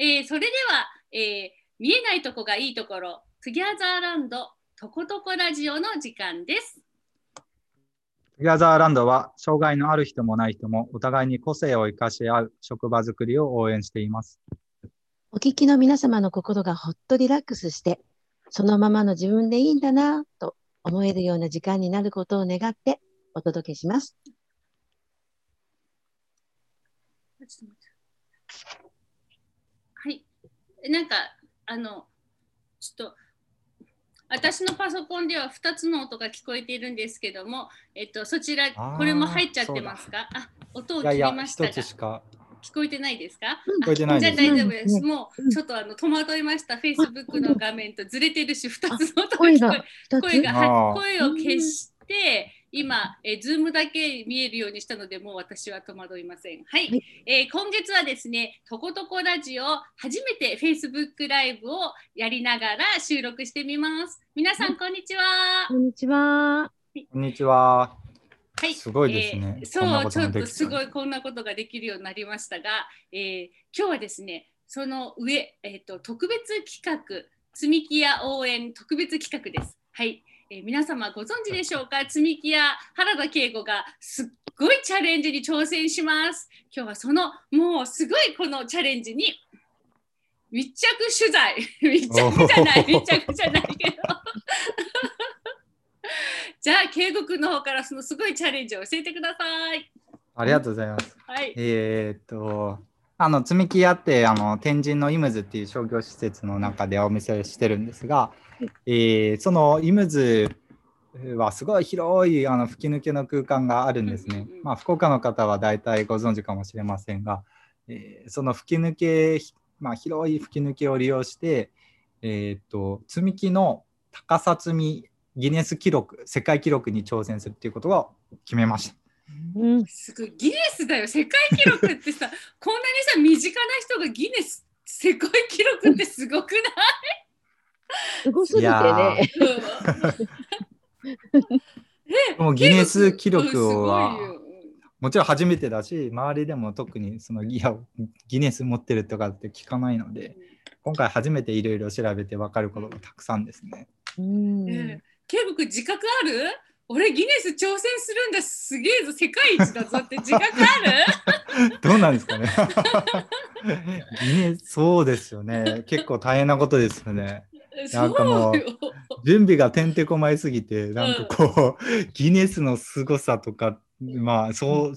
えー、それでは、えー、見えないとこがいいところ、トゥギャザーランドとことこラジオの時間です。トゥギャザーランドは、障害のある人もない人もお互いに個性を生かし合う職場づくりを応援しています。お聞きの皆様の心がほっとリラックスして、そのままの自分でいいんだなと思えるような時間になることを願ってお届けします。はい。なんか、あの、ちょっと、私のパソコンでは2つの音が聞こえているんですけども、えっと、そちら、これも入っちゃってますか？あ音を切りましたが。いやいやしか聞こえてないですか？聞こえてないじゃあ大丈夫です。もうちょっとあの戸惑いました。フェイスブックの画面とずれてるし、2つの音が聞こえ声が、はい、声を消して、今、えー、ズームだけ見えるようにしたので、もう私は戸惑いません。はい、はい、えー、今月はですね、とことこラジオ、初めて Facebook ライブをやりながら収録してみます。皆さん、こんにちは。こんにちは。こんにちは。はい、すごいですね。えー、そう、ちょっとすごいこんなことができるようになりましたが、えー、今日はですね、その上、えっ、ー、と特別企画、積み木屋応援特別企画です。はい。えー、皆様ご存知でしょうか？積み木屋原田恵子がすっごいチャレンジに挑戦します。今日はそのもうすごいこのチャレンジに密着取材。密着じゃない密着じゃないけど。じゃあ圭吾君の方からそのすごいチャレンジを教えてください。ありがとうございます、はい、えー、っとあの積み木屋ってあの天神のイムズっていう商業施設の中でお店をしてるんですが、えー、そのイムズはすごい広いあの吹き抜けの空間があるんですね。まあ、福岡の方は大体ご存知かもしれませんが、えー、その吹き抜け、まあ、広い吹き抜けを利用して、えーと、積み木の高さ積みギネス記録世界記録に挑戦するっていうことを決めました。うん、すごいギネスだよ世界記録ってさこんなにさ身近な人がギネス世界記録ってすごくない？すごすぎてね。もう ギネス記録をもちろん初めてだし周りでも特にそのギアギネス持ってるとかって聞かないので今回初めていろいろ調べて分かることがたくさんですね。うん、ケブ君自覚ある？俺ギネス挑戦するんだ。すげえぞ世界一だぞって自覚ある？どうなんですかね。ギネスそうですよね。結構大変なことですよね。なんかもう準備がてんてこまいすぎてなんかこう、うん、ギネスの凄さとかまあそう、うん、い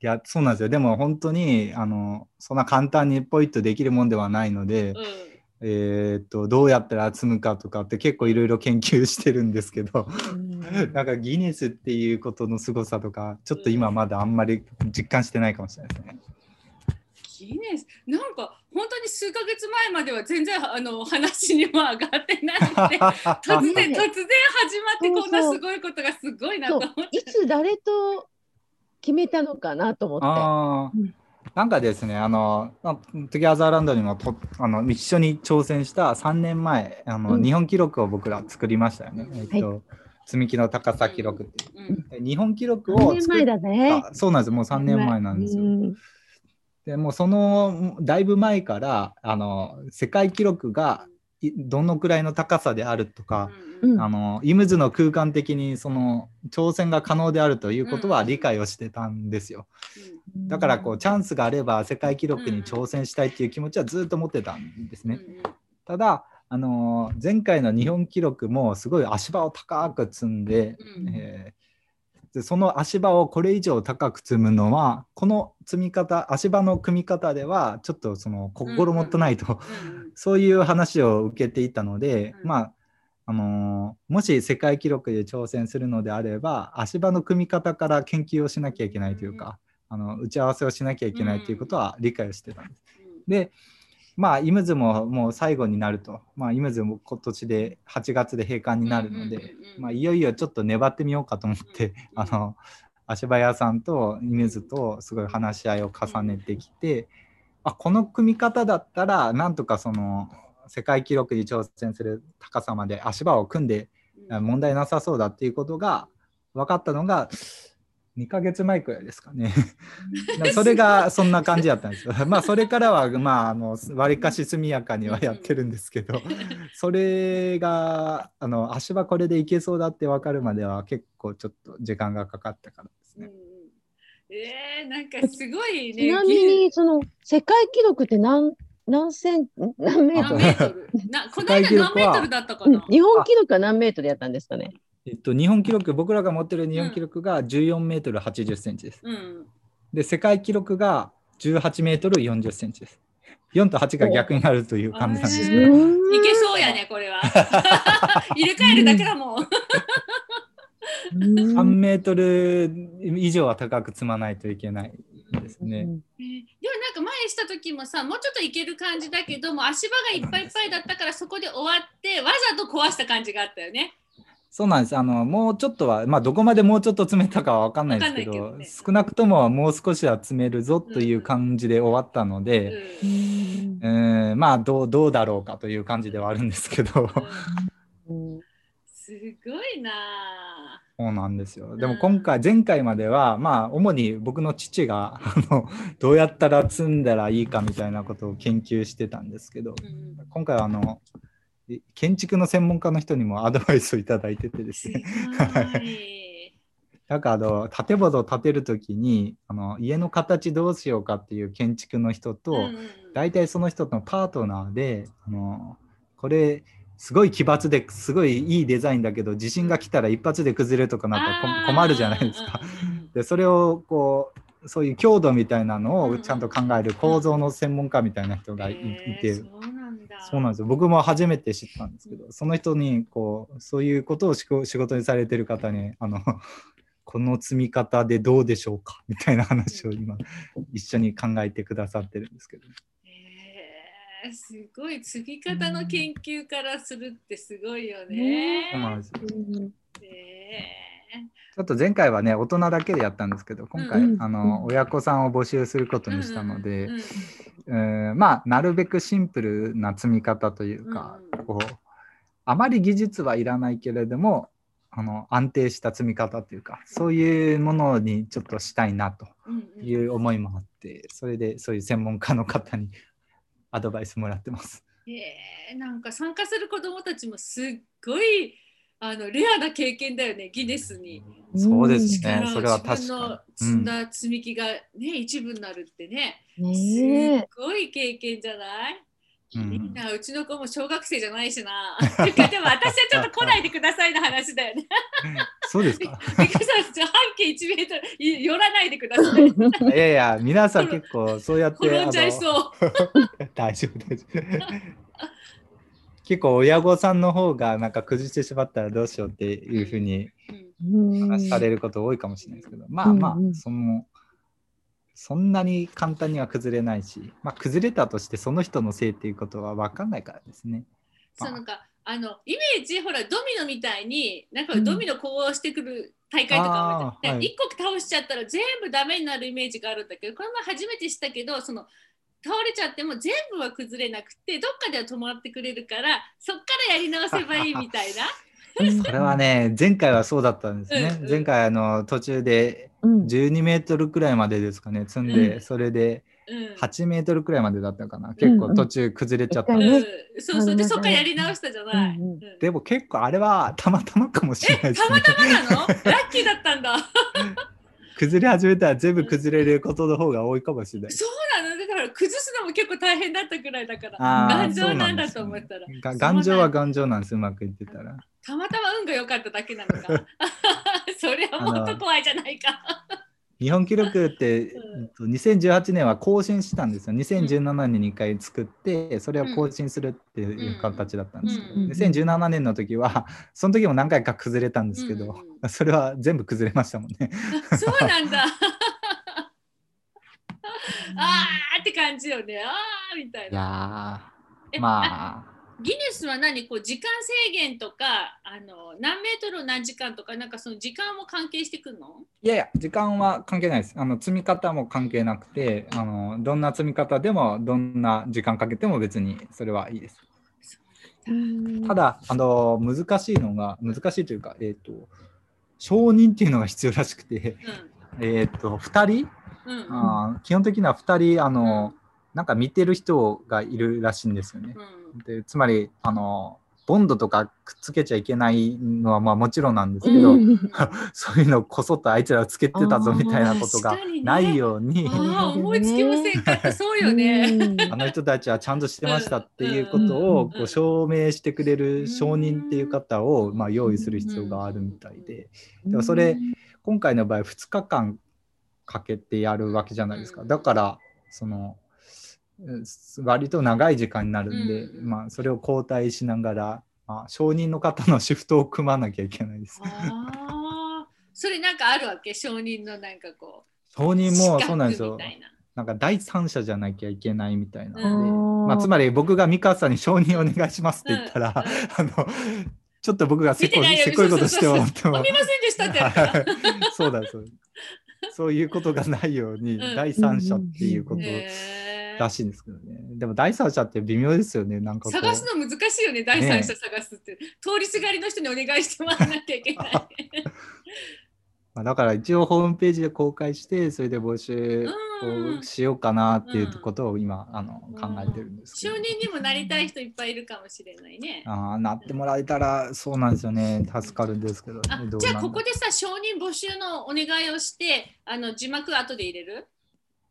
やそうなんですよ。でも本当にあのそんな簡単にポイッとできるもんではないので、うん、えっとどうやったら積むかとかって結構いろいろ研究してるんですけど、なんかギネスっていうことの凄さとかちょっと今まだあんまり実感してないかもしれないですね。ギネスなんか本当に数ヶ月前までは全然あの話にも上がってないので 突然突然始まってこんなすごいことがすごいなと思って。いつ誰と決めたのかなと思って。なんかですね、あの、トゥギャザーランドにもとあの一緒に挑戦した3年前、あの、うん、日本記録を僕ら作りましたよね。えっと、はい積み木の高さ記録ってう。ん、日本記録を作った、ね、そうなんです。もう3年前なんですよ。でもそのだいぶ前からあの世界記録がどのくらいの高さであるとか、うん、あのイムズの空間的にその挑戦が可能であるということは理解をしてたんですよ。だからこうチャンスがあれば世界記録に挑戦したいっていう気持ちはずっと持ってたんですね。ただあの前回の日本記録もすごい足場を高く積んで、えーでその足場をこれ以上高く積むのはこの積み方足場の組み方ではちょっとその心もとないと、そういう話を受けていたので、まああのー、もし世界記録で挑戦するのであれば足場の組み方から研究をしなきゃいけないというか、あの打ち合わせをしなきゃいけないということは理解をしてたんです。でまあ、イムズももう最後になると、まあ、イムズも今年で8月で閉館になるので、まあ、いよいよちょっと粘ってみようかと思って、あの足場屋さんとイムズとすごい話し合いを重ねてきて、あこの組み方だったらなんとかその世界記録に挑戦する高さまで足場を組んで問題なさそうだっていうことが分かったのが2ヶ月前くらいですかね。それがそんな感じだったんですよ。まあそれからはまああの割かし速やかにはやってるんですけど、それがあの足場これでいけそうだって分かるまでは結構ちょっと時間がかかったからですね。うん、えー、なんかすごいね。ちなみにその世界記録って何何セン何メートル？なこの間何メートルだったかな、日本記録は何メートルやったんですかね？えっと、日本記録、僕らが持ってる日本記録が14メートル80センチです。うん、で、世界記録が18メートル40センチです。4と8が逆になるという感じなんですけど。いけそうやね、これは。入れ替えるだけだもん。3メートル以上は高く積まないといけないですね。えー、でもなんか前した時もさもうちょっといける感じだけども足場がいっぱいいっぱいだったからそこで終わってわざと壊した感じがあったよね。そうなんです。あの、もうちょっとは、まあ、どこまでもうちょっと詰めたかは分かんないですけど、けね、少なくとももう少しは詰めるぞという感じで終わったので、うん、えー、まあどう、どうだろうかという感じではあるんですけど。うん、すごいなそうなんですよ。でも今回、前回までは、まあ、主に僕の父があのどうやったら積んだらいいかみたいなことを研究してたんですけど、うん、今回はあの、建築の専門家の人にもアドバイスをいただいててですね。なんかあの建物を建てる時にあの家の形どうしようかっていう建築の人と、うんうん、大体その人のパートナーであのこれすごい奇抜ですごいいいデザインだけど地震が来たら一発で崩れるとかなったら困るじゃないですか。でそれをこうそういう強度みたいなのをちゃんと考える構造の専門家みたいな人がいて、そうなんですよ僕も初めて知ったんですけど、その人にこうそういうことを仕事にされてる方にあの この積み方でどうでしょうかみたいな話を今一緒に考えてくださってるんですけど。えー、すごい積み方の研究からするってすごいよね。そうなん。えーちょっと前回はね大人だけでやったんですけど今回、うん、あの親子さんを募集することにしたので、うんえー、まあなるべくシンプルな積み方というか、うん、こうあまり技術はいらないけれどもあの安定した積み方というかそういうものにちょっとしたいなという思いもあって、それでそういう専門家の方に アドバイスもらってます。えー、なんか参加する子どもたちもすっごいあのレアな経験だよねギネスに。そうですね、それは確かに。積んだ積み木がね、一部になるってね、すごい経験じゃない？うん、なうちの子も小学生じゃないしな。でも私はちょっと来ないでくださいの話だよね。そうですか。半径1メートル寄らないでください。いやいや、皆さん結構そうやって。転んじゃいそう。大丈夫、大丈夫。結構親御さんの方がなんか崩してしまったらどうしようっていうふうに話されること多いかもしれないですけど、まあまあそのそんなに簡単には崩れないし、まあ、崩れたとしてその人のせいっていうことは分かんないからですね。そうなんかあのイメージほらドミノみたいになんかドミノこうしてくる大会とかも、うん、1個倒しちゃったら全部ダメになるイメージがあるんだけどこの前初めて知ったけどその倒れちゃっても全部は崩れなくてどっかでは止まってくれるからそっからやり直せばいいみたいな。それはね前回はそうだったんですね、うんうん、前回あの途中で12メートルくらいまでですかね積んで、うん、それで8メートルくらいまでだったかな、うん、結構途中崩れちゃった、うん。うん、そうそう。でそっからやり直したじゃない、うんうん、でも結構あれはたまたまかもしれないです、ね、たまたまなの？ラッキーだったんだ。崩れ始めたら全部崩れることの方が多いかもしれない。そうなの？だから崩すのも結構大変だったくらいだから頑丈なんだと思ったら、ね、頑丈は頑丈なんです。うまくいってたら。たまたま運が良かっただけなのか。それはもっと怖いじゃないか。日本記録って、うん、2018年は更新したんですよ。2017年に1回作って、それを更新するっていう形だったんですけど、うん、2017年の時は、その時も何回か崩れたんですけど、うん、それは全部崩れましたもんね。そうなんだ。あーって感じよね。あーみたいな。いやまあ。ギネスは何こう時間制限とかあの何メートル何時間とかなんかその時間も関係してくるの？いやいや時間は関係ないですあの積み方も関係なくてあのどんな積み方でもどんな時間かけても別にそれはいいです。ただあの難しいのが難しいというか、えーと、承認っていうのが必要らしくて、えっ、と2人、うん、あ基本的には2人あの、うん、なんか見てる人がいるらしいんですよね。うん、でつまりあのボンドとかくっつけちゃいけないのはまあもちろんなんですけど、うん、そういうのこそとあいつらつけてたぞみたいなことがないように、ね、思いつきませんかそうよね。あの人たちはちゃんとしてましたっていうことをこう証明してくれる証人っていう方をまあ用意する必要があるみたいで。でもそれ今回の場合2日間かけてやるわけじゃないですか。だからその割と長い時間になるんで、うん、まあ、それを交代しながら、まあ、承認の方のシフトを組まなきゃいけないです。あそれなんかあるわけ？承認のなんかこう。承認もそうなんですよ。なんか第三者じゃなきゃいけないみたいなので、まあ、つまり僕が美川さんに承認お願いしますって言ったら、あのちょっと僕がせこせこいことしてもらっても。見ませんでしたって そうだ。そうそういうことがないように、第三者っていうことを。らしいんですけどね。でも第三者って微妙ですよね。なんか探すの難しいよね、第三者探すって。ね、通りすがりの人にお願いしてもらわなきゃいけない。まあだから一応ホームページで公開してそれで募集をしようかなっていうことを今、あの考えてるんですけど、承認にもなりたい人いっぱいいるかもしれないね。ああなってもらえたらそうなんですよね。助かるんですけど、ね、じゃあここでさ承認募集のお願いをしてあの字幕後で入れる？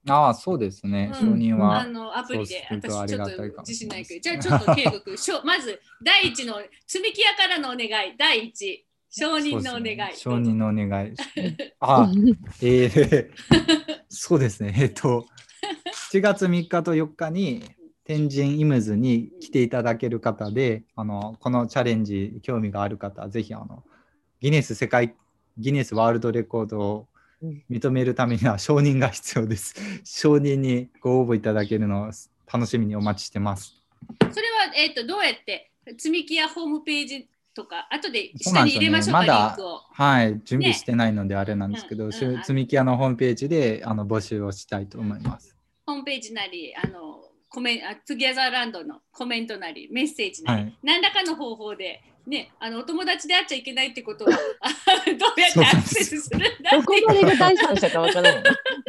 ああ、そうですね。承認は。あのアプリで、私ちょっと自信ないけど、じゃあちょっと継続。まず、第一の積み木屋からのお願い、第一、承認のお願い。承認のお願い。あ、えー、そうですね。えっ、と、7月3日と4日に天神イムズに来ていただける方で、あのこのチャレンジ興味がある方、ぜひあのギネス世界ギネスワールドレコードを認めるためには承認が必要です。承認にご応募いただけるのを楽しみにお待ちしてます。それは、えーと、どうやって積み木やホームページとか、後で下に入れましょうか、ね、まだ、はい、準備してないのであれなんですけど、ねうんうん、積み木屋のホームページであの募集をしたいと思います。ホームページなり、あのコメあツギャザーランドのコメントなり、メッセージなり、はい、何らかの方法でね、あのお友達で会っちゃいけないってことは どうやってアクセスするんだどこまでが第三者かわからない。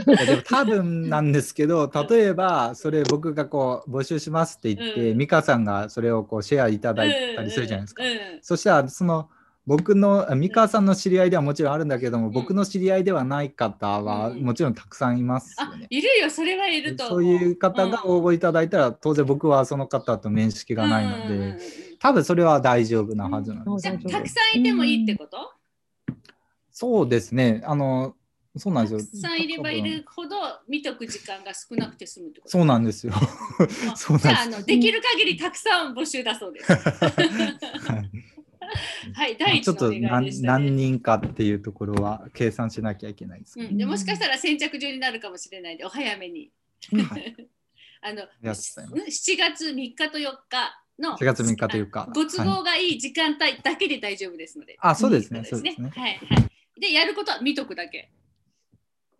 でも多分なんですけど例えばそれ僕がこう募集しますって言って、うん、美香さんがそれをこうシェアいただいたりするじゃないですか。うんうん、そしたらその僕の三河さんの知り合いではもちろんあるんだけども、うん、僕の知り合いではない方はもちろんたくさんいますよね。いるよ、それはいるとそういう方が応募いただいたら、うん、当然僕はその方と面識がないので、うん、多分それは大丈夫なはずなんです。じゃたくさんいてもいいってこと、そうですね。あのそうなんですよ。たくさんいればいるほど見とく時間が少なくて済むってこと？そうなんですよ。そうじゃああのできる限りたくさん募集だそうです。はい はい、第一、ね、ちょっと何何人かっていうところは計算しなきゃいけないです、うん、でもしかしたら先着順になるかもしれないでお早めに。はい、あの7月3日と4日の4月3日というかご都合がいい時間帯だけで大丈夫ですので。はい、あ、そうですね。そうですね。はいはい。で、やることは見とくだけ。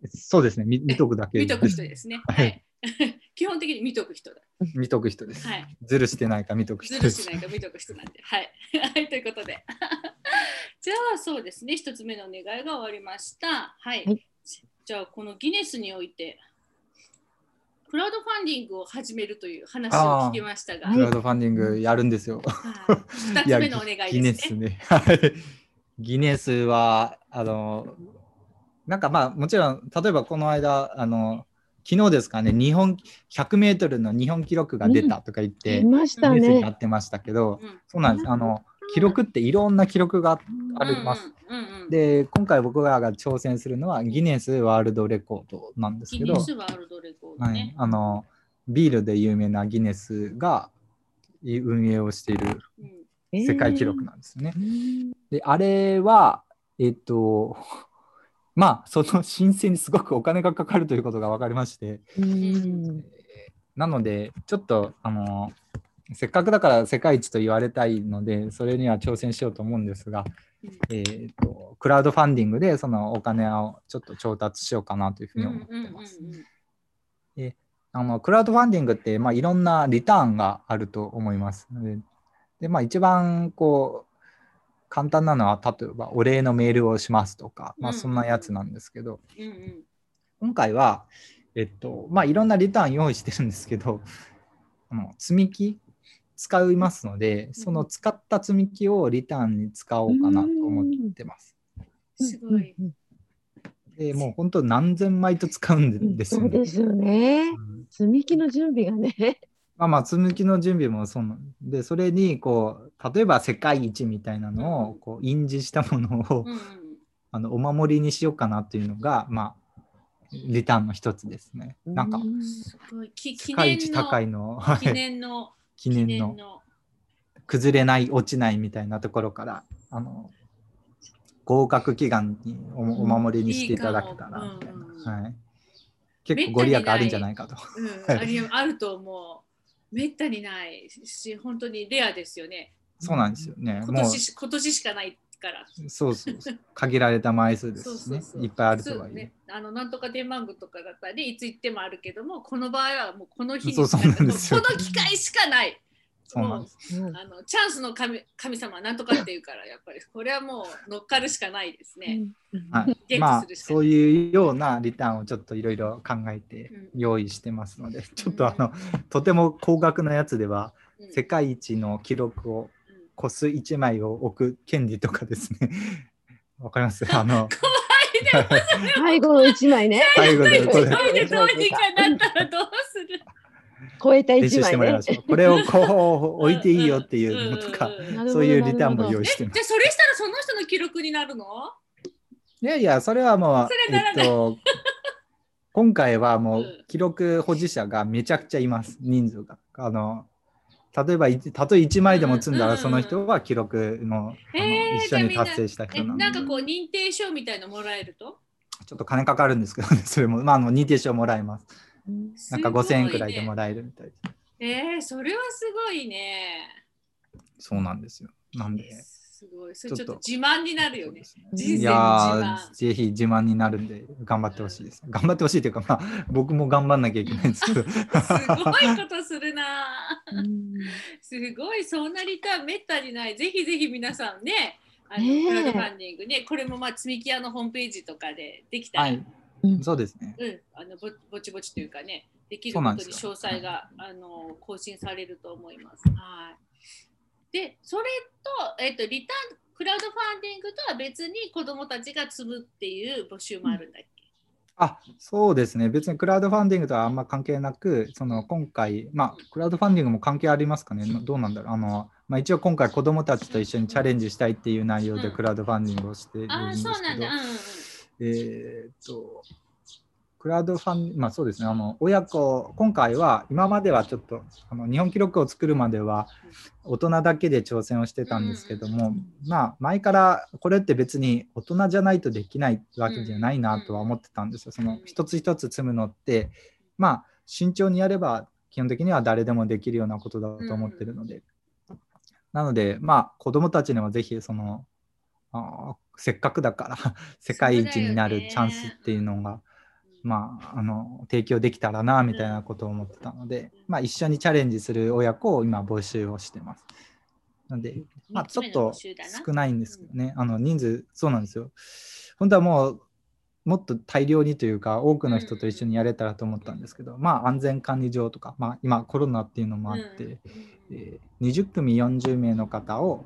そうですね。見見とくだけ。見とく人ですね。はい。基本的に見とく人だ。見とく人です。はい。ずるしてないか見とく人ずるしてないか見とく人なんで。はい。はい、ということで。じゃあそうですね。一つ目の願いが終わりました。はい。はい、じゃあこのギネスにおいて。クラウドファンディングを始めるという話を聞きましたが。クラウドファンディングやるんですよ。二、つ目のお願いですね。ギネスね。はい。ギネスはあのなんかまあもちろん例えばこの間あの昨日ですかね、日本100メートルの日本記録が出たとか言って、うん、ましたね、やってましたけど、うん、そうなんです。あの記録っていろんな記録があります。で、今回僕らが挑戦するのはギネスワールドレコードなんですけど、はい、あのビールで有名なギネスが運営をしている世界記録なんですね。えー、で、あれは、えっと、まあその申請にすごくお金がかかるということが分かりまして、なのでちょっとあのせっかくだから世界一と言われたいのでそれには挑戦しようと思うんですが、えーと、クラウドファンディングでそのお金をちょっと調達しようかなというふうに思ってます。であのクラウドファンディングって、まあ、いろんなリターンがあると思います。でで、まあ、一番こう簡単なのは例えばお礼のメールをしますとか、まあ、そんなやつなんですけど、うんうん、今回は、えっとまあ、いろんなリターン用意してるんですけど あの積み木使いますので、その使った積み木をリターンに使おうかなと思ってます。すごい。でもう本当何千枚と使うんですよね。そうですよね。積み木の準備がね。まあまあ積み木の準備もそうなんでそれにこう例えば世界一みたいなのをこう印字したものを、うん、あのお守りにしようかなっていうのがまあリターンの一つですね。なんか世界一高いの記念の記念の崩れない落ちないみたいなところからあの合格祈願におお守りにしていただけたらみたいな、はい、結構ご利益あるんじゃないかと。うん、あると思う。めったにないし本当にレアですよね。そうなんですよね。今年今年しかないから。そうそう限られた枚数ですねいっぱいあるとはいえ、ね、あのなんとかデンマークとかだったら、ね、いつ行ってもあるけどもこの場合はもうこの日にそうそうなんですよ この機会しかない。そうなんです。あのチャンスの神神様なんとかっていうからやっぱりこれはもう乗っかるしかないですね。はい、まあそういうようなリターンをちょっといろいろ考えて用意してますので、うん、ちょっとあの、とても高額なやつでは、世界一の記録を個数1枚を置く権利とかですね。わかります？あの 最後の1枚ね。最後の1枚でどうにかなったらどうする？超えた1枚、ね、これをこう置いていいよっていうのとか、そういうリターンも用意してます。じゃそれしたらその人の記録になるの？いやいや、それはもう、えっと、今回はもう記録保持者がめちゃくちゃいます、人数が。あの例えば、たとえ1枚でも積んだら、その人は記録の,、一緒に達成した人なんで。なんかこう、認定証みたいのもらえると？ちょっと金かかるんですけどね、それも、まあ、あの認定証もらえます。なんか5000円くらいでもらえるみたいです。えー、それはすごいね。そうなんですよ。なんで？すごい。それちょっと自慢になるよね。いやぜひ自慢になるんで、頑張ってほしいです。頑張ってほしいというか、まあ、僕も頑張んなきゃいけないんですけど。すごいことするな。すごい、そんなリターンめったにない。ぜひぜひ皆さんね、あの、クラウドファンディングね、これもまあ積み木屋のホームページとかでできたら。はいそうですね。うん、あのぼぼちぼちというかね、できることに詳細があの更新されると思います。はい。で、それと、えっ、ー、と、リターン、クラウドファンディングとは別に子どもたちが積むっていう募集もあるんだっけ、あそうですね、別にクラウドファンディングとはあんま関係なく、その今回、まあ、クラウドファンディングも関係ありますかね、どうなんだろう、あのまあ、一応今回、子どもたちと一緒にチャレンジしたいっていう内容でクラウドファンディングをしているんですけど、えっと、クラウドファン、まあそうですね、あの親子、今回は今まではちょっとあの日本記録を作るまでは大人だけで挑戦をしてたんですけども、まあ前からこれって別に大人じゃないとできないわけじゃないなとは思ってたんですよ。その一つ一つ積むのって、まあ慎重にやれば基本的には誰でもできるようなことだと思ってるので。なので、まあ子供たちにはぜひそのあせっかくだから 世界一になるチャンスっていうのがまあ、あの提供できたらなみたいなことを思ってたので、まあ、一緒にチャレンジする親子を今募集をしてます。なので、まあ、ちょっと少ないんですけどね、あの人数、そうなんですよ。本当はもうもっと大量にというか多くの人と一緒にやれたらと思ったんですけど、まあ安全管理上とか、まあ、今コロナっていうのもあって、えー、20組40名の方を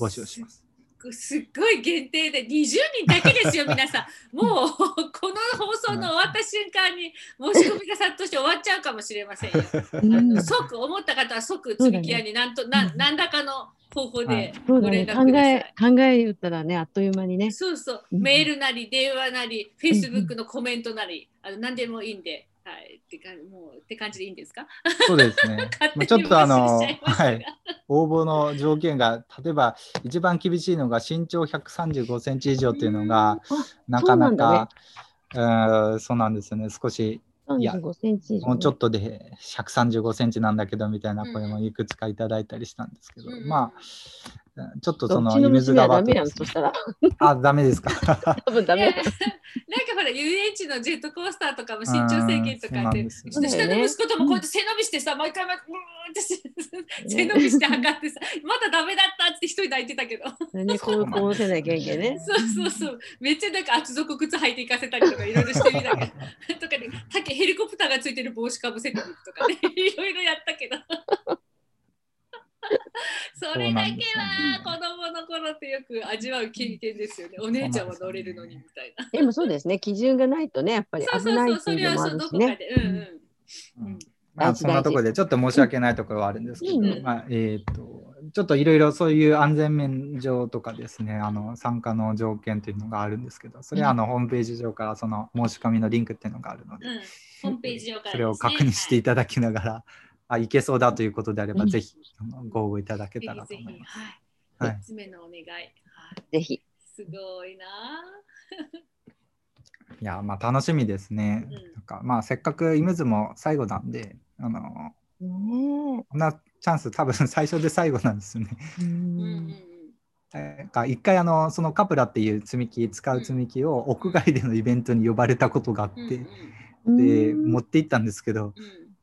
募集します。すっごい限定で20人だけですよ皆さん もうこの放送の終わった瞬間に申し込みが殺到して終わっちゃうかもしれませんよ。あの即思った方は即積み木屋に何と、ね、何らかの方法でご連絡ください。ね、考え考え言ったらねあっという間にね。そうそうメールなり電話なりフェイスブックのコメントなりあの何でもいいんで。はい、ってかもうって感じでいいんですか？そうですね。まあ、ちょっとあの、はい、応募の条件が、例えば一番厳しいのが身長135センチ以上っていうのが、なかなか、うん、そうなんですよね、少しいやもうちょっとで135センチなんだけどみたいな声もいくつかいただいたりしたんですけど、うん、まあちょっとそのイメージ側と、ね、あダメですか。多分ダメ。な ん遊園地のジェットコースターとかも身長制限とかって下の息子ともこうやって背伸びしてさ毎回毎回って背伸びして測ってさまだダメだったって一人抱いてたけど。ね、こう、こうせなきゃいけね。そうそうそう。めっちゃなんか厚底靴履いていかせたりとかいろいろしてみたけど。とかね、ヘリコプターがついてる帽子かぶせてみるとかね、いろいろやったけど。それだけは子供の頃ってよく味わう経験ですよね。お姉ちゃんは乗れるのにみたいな。でもそうですね。基準がないとね、やっぱり危ないっていうのもあるしね。うん。うんまあ、そんなところでちょっと申し訳ないところはあるんですけど、うん、まあ、えっ、ー、と、ちょっといろいろそういう安全面上とかですね、あの参加の条件というのがあるんですけど、それはあのホームページ上からその申し込みのリンクっていうのがあるので、ホームページ上から、それを確認していただきながら、はいあいけそうだということであれば、ぜひご応募いただけたらと思います。はい。3つ目のお願い。ぜひ。すごいな。いや、まあ楽しみですね。なんかまあせっかくイムズも最後なんで、あの、こんなチャンス多分 最初で最後なんですよね。一回あのそのカプラっていう積み木使う積み木を屋外でのイベントに呼ばれたことがあって、で持って行ったんですけど、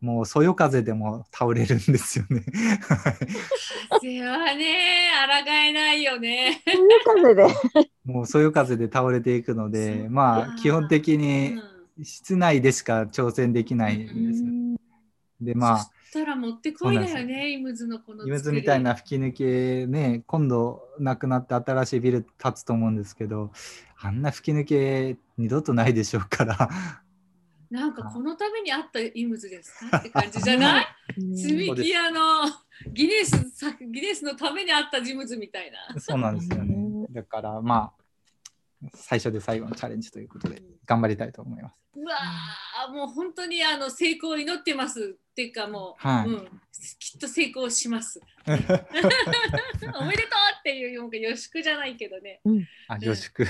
もうそよ風でも倒れるんですよね。風はね、抗えないよね。そよ風で。もうそよ風で倒れていくので、まあ基本的に室内でしか挑戦できないんですよ。でまあ。たら持ってこいだよね、イムズのこの。イムズみたいな吹き抜けね、今度なくなって新しいビル建つと思うんですけど、あんな吹き抜け二度とないでしょうから。なんかこのためにあったイムズですか？って感じじゃない？積み木屋のギネスギネスのためにあったジムズみたいな。そうなんですよね。だからまあ最初で最後のチャレンジということで頑張りたいと思います。うわあもう本当にあの成功を祈ってますっていうかもう、はい、うん、きっと成功します。おめでとうっていうよう予祝じゃないけどね。うん、あ予祝。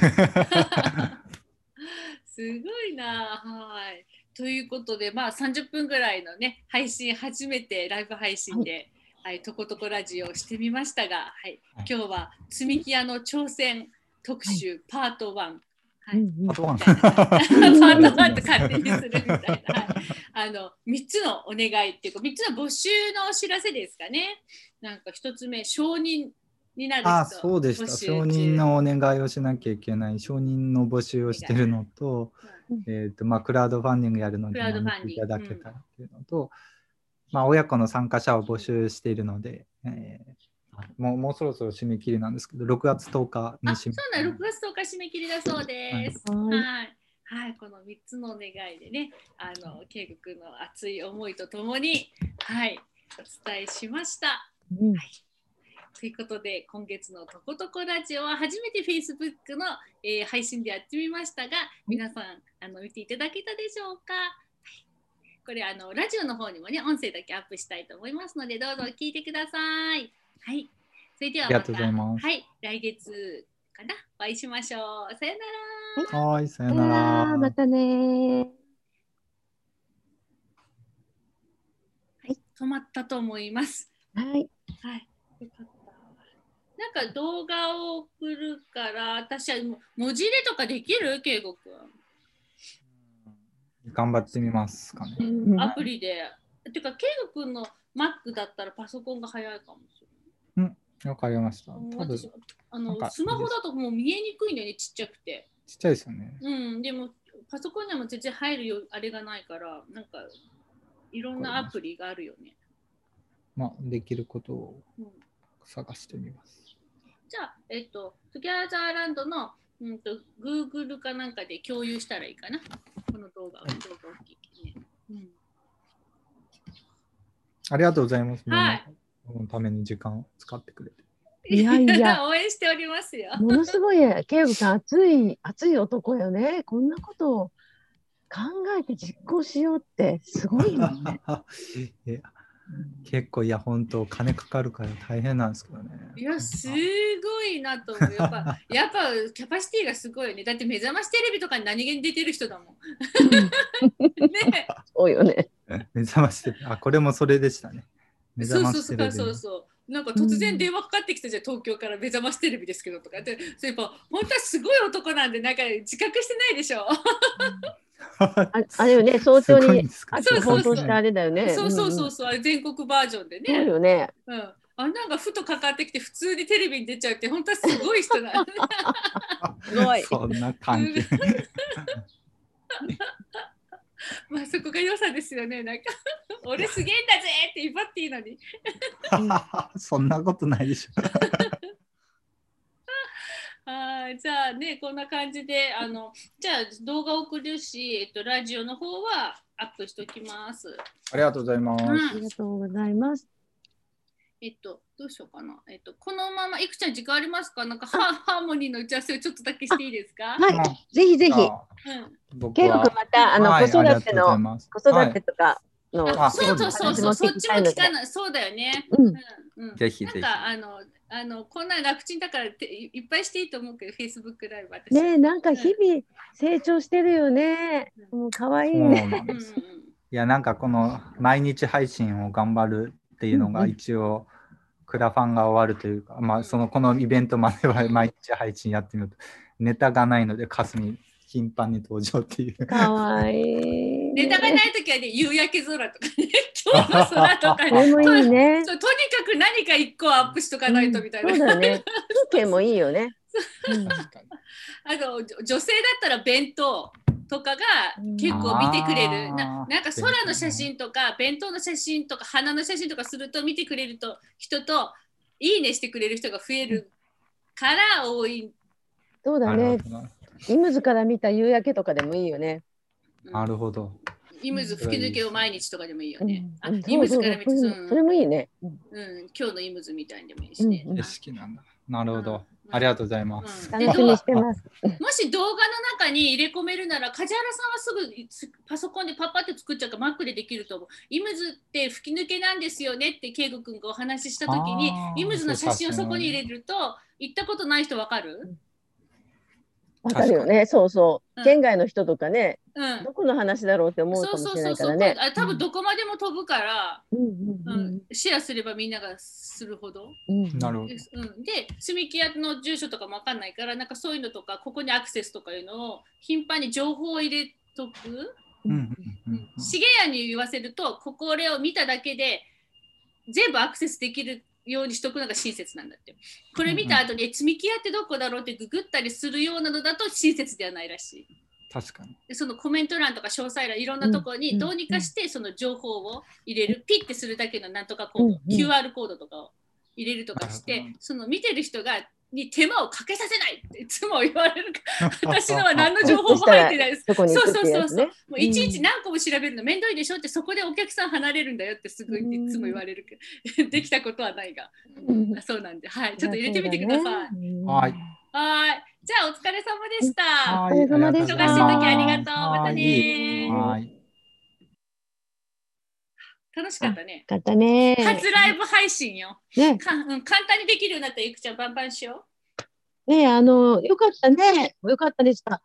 すごいな。はい。ということで、まあ、30分ぐらいのね配信初めてライブ配信で、はい、はい、とことこラジオをしてみましたが、はい、はい、今日は積み木屋の挑戦特集、パート1。はい、パート1パート1と勝手にするみたいな、はい、あの3つのお願いっていうか3つの募集のお知らせですかね。なんか1つ目承認になるあそうでした。承認のお願いをしなきゃいけない。承認の募集をしてるのと,、えーとまあ、クラウドファンディングやるのでいただけたらっていうのと、うん、まあ、親子の参加者を募集しているので、えー、もうもうそろそろ締め切りなんですけど6月10日に締めそうな6月10日締め切りだそうです。はい、はい。はい、この3つの願いでね、あの、圭吾君の熱い思いとともに、はい、お伝えしました。うん、はいということで今月の「とことこラジオ」は初めて Facebook の、えー、配信でやってみましたが皆さんあの見ていただけたでしょうか、はい、これあのラジオの方にもね音声だけアップしたいと思いますのでどうぞ聞いてください。はい、それではまたはい来月かなお会いしましょう。さよなら。はい、さよなら。またねはい、止まったと思います。はい。はい。よかったなんか動画を送るから私は文字入れとかできる？圭吾君頑張ってみますかね。アプリで。てか圭吾君の Mac だったらパソコンが早いかもしれない。うん、わかりました。あのスマホだともう見えにくいんだよね、ちっちゃくて。ちっちゃいですよね。うん、でもパソコンにも全然入るよあれがないから、なんかいろんなアプリがあるよね。まあ、できることを探してみます。じゃあ、えっと、トゥギャザーランドの、うんと、Google かなんかで共有したらいいかな。この動画を、動画大きい、ねうん。ありがとうございます。はい。このために時間を使ってくれて。いやいや、応援しておりますよ。ものすごい、ケイブさん、熱い、熱い男よね。こんなことを考えて実行しようって、すごいよね。結構いや本当金かかるから大変なんですけどね。いやすごいなと思う。やっぱ やっぱキャパシティがすごいよね。だって目覚ましテレビとかに何気に出てる人だもん。ね。そうよね。目覚ましテレビあこれもそれでしたね。目覚ましテレビ。そうそうそうそう。なんか突然電話かかってきたじゃん、東京から目覚ましテレビですけどとかって、そういえば本当はすごい男なんでなんか自覚してないでしょ。あ あれよね、早朝に放送したあれだよね。そうそうそうそう、あれ全国バージョンでね。そうよね。うん。ああなんかふとかかってきて普通にテレビに出ちゃうって本当はすごい人なすごい。そんな関係。まあそこが良さですよね。なんか俺すげえんだぜって威張っていいのに。そんなことないでしょあじゃあねこんな感じであのじゃあ動画送るし、えっと、ラジオの方はアップしておきます。ありがとうございます、うんありがとうございます。えっと、どうしようかな。えっと、このまま、いくちゃん時間ありますか？なんかハハーモニーの打ち合わせをちょっとだけしていいですか？はいあぜひぜひ。うん。僕ケイゴくんまたあのはい子育ての子育てとかのあそうそうそそううそう、そっちも聞かい。ない。そうだよね。うんうん。うん。ぜひぜひなんか、あの、あの、こんな楽ちんだからていいっぱいしていいと思うけど、Facebook ライブ私。ねえなんか日々成長してるよね。もう可愛いね。いやなんかこの毎日配信を頑張るっていうのがうんうん一応クラファンが終わるというか、まあそのこのイベントまでは 毎日配信やってみるとネタがないのでかすみ頻繁に登場っていう。可愛いネタがないときはね、夕焼け空とかね、今日の空とかね。ね。とにかく何か一個アップしとかないとみたいな。うんそうだね。風景もいいよね。うんあの女性だったら弁当とかが結構見てくれる、ななんか空の写真とか弁当の写真とか花の写真とかすると見てくれると人といいねしてくれる人が増えるから多い。そうだねイムズから見た夕焼けとかでもいいよね。うんなるほど。イムズ吹き抜けを毎日とかでもいいよね。あうんイムズから見て、それもいいね。うんうん、今日のイムズみたいにでもいいしね。うんうん景色なんだ。なるほど。うんありがとうございます。うんで楽しみにしてます。もし動画の中に入れ込めるなら梶原さんはすぐつパソコンでパッパって作っちゃうからマックでできると思う。イムズって吹き抜けなんですよねって圭吾君がお話しした時にあーイムズの写真をそこに入れると行ったことない人わかる？わかるよね。そうそうう。ん県外の人とかね、うんど。この話だろうって思うそうかもしれなそうそうそう。いからね。あ多分どこまでも飛ぶから、シェアすればみんながするほど。うんなるほどで。すうん、で、積み木屋の住所とかもわかんないから、なんかそういうのとか、ここにアクセスとかいうのを頻繁に情報を入れとく。うんうんうん重谷に言わせるとここれを見ただけで全部アクセスできるようにしとくのが親切なんだってこれ見た後に、え積み木屋ってどこだろうってググったりするようなのだと親切ではないらしい確かに。でそのコメント欄とか詳細欄いろんなところうんにどうにかしてその情報を入れる、ピッてするだけのなんとかコード、うんうん。QR コードとかを入れるとかしてその見てる人がに手間をかけさせないっていつも言われるから 私のは何の情報も入ってないです。そこに行くってやつね。もういちいち何個も調べるの面倒いでしょってそこでお客さん離れるんだよってすごいいつも言われるけど できたことはないが、うん。そうなんで。はい。ちょっと入れてみてください。はい。はいじゃあお疲れ様でした。はいお疲れ様でした忙しい時ありがとうまたねはい。楽しかったね。よかったね。初ライブ配信よ。ね、かうん、簡単にできるようになったらゆくちゃんバンバンしよね、あの、よかったね。よかったでした。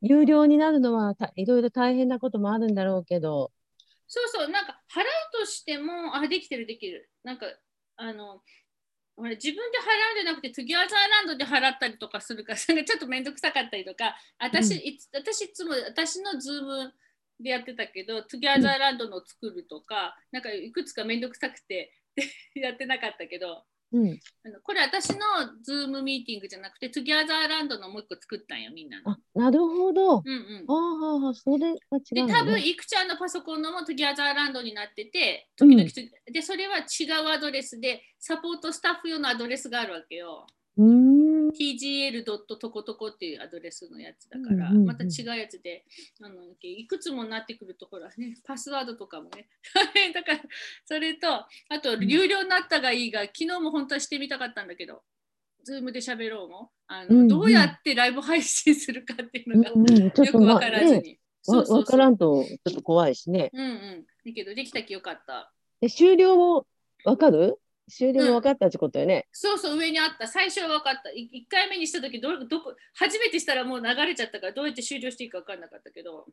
有料になるのはたいろいろ大変なこともあるんだろうけど。う。そうそう、なんか払うとしても、あ、できてるできる。なんか、あの、ほら自分で払うんじゃなくて、トゥギャザーランドで払ったりとかするから、それがちょっと面倒くさかったりとか、私、うん。いつ私いつも私のズームでやってたけど、トゥギャザーランドの作るとか、なんかいくつか面倒くさくて やってなかったけど、うん。あのこれ私のズームミーティングじゃなくて、トゥギャザーランドのもう一個作ったんよ、みんなの。あ、なるほど。うんうんあ。あ、それが違うね。多分いくちゃんのパソコンのもトゥギャザーランドになってて、時々、で、それは違うアドレスで、サポートスタッフ用のアドレスがあるわけよ。Tgl. とことこっていうアドレスのやつだから、また違うやつであの、いくつもなってくると、ほらね、パスワードとかもね、だから、それと、あと、有料になったがいいが、昨日も本当はしてみたかったんだけど、ズームで喋ろうも、あのうんうんどうやってライブ配信するかっていうのが、うんうん、よくわとまあね、からずに。そうそうそうわわからんとちょっと怖いしね。うんうん。だけど、できたきよかった。で終了もわかる？終了もわかったってことよね。そうそう、上にあった。最初は分かった。1回目にしたとき、どどこ、初めてしたらもう流れちゃったから、どうやって終了していいか分かんなかったけど、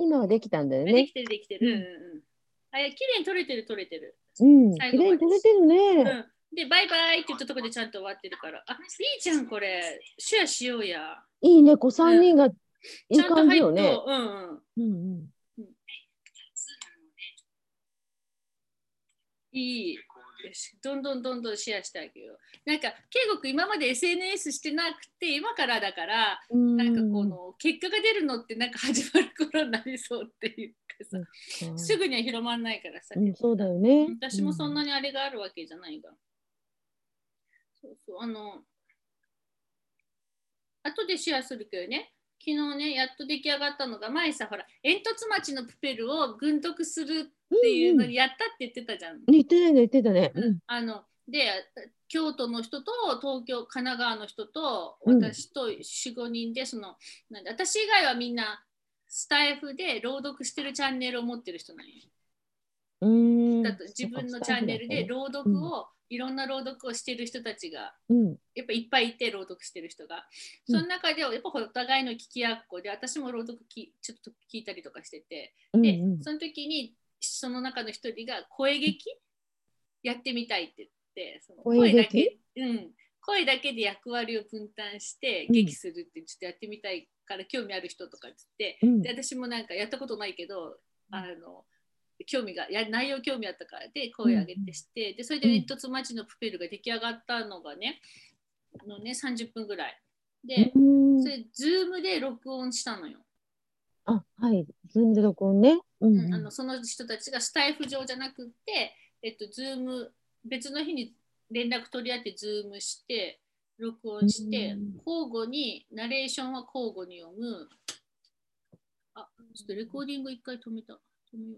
今はできたんだよね。できてる、できてる。うんうんいや、綺麗に撮れてる、撮れてる。うん、最後に撮れてるね。うん。で、バイバイって言ったところでちゃんと終わってるから、あ、いいじゃん、これ。シェアしようや。いいね、子三人がいいちゃんと入っと、感じよね。うんうん。うんうん。いい。どんどんどんどんシェアしてあげよう。なんか圭吾君今まで SNS してなくて今からだからなんかこの結果が出るのってなんか始まる頃になりそうっていうかさ、すぐには広まんないからさ、うん、そうだよね。私もそんなにあれがあるわけじゃないが、そうそうあの後でシェアするけどね昨日ねやっと出来上がったのが前さほら煙突町のプペルを軍読するっていうのにやったって言ってたじゃん。うんうん、言ってたね言ってたね。うん、あので京都の人と東京神奈川の人と私と45人でそのなんで私以外はみんなスタイフで朗読してるチャンネルを持ってる人なんよ。うんだと自分のチャンネルで朗読を、いろんな朗読をしてる人たちが、うん、やっぱいっぱいいて朗読してる人が、その中でやっぱお互いの聞きやっこで私も朗読きちょっと聞いたりとかしてて、でその時にその中の一人が声劇やってみたいって言ってその声だけ、うん、声だけで役割を分担して劇するってちょっとやってみたいから興味ある人とかっつって、うん、で私もなんかやったことないけどあの興味がや内容興味あったからで声上げてして、うん、でそれで煙突町のプペルが出来上がったのがねのね30分ぐらい。で、それズームで録音したのよ。あはい。ズームで録音ね、うん、あのその人たちがスタエフ上じゃなくて、えっと、ズーム別の日に連絡取り合ってズームして録音して、交互にナレーションは交互に読む。あちょっとレコーディング一回止めた。止めよう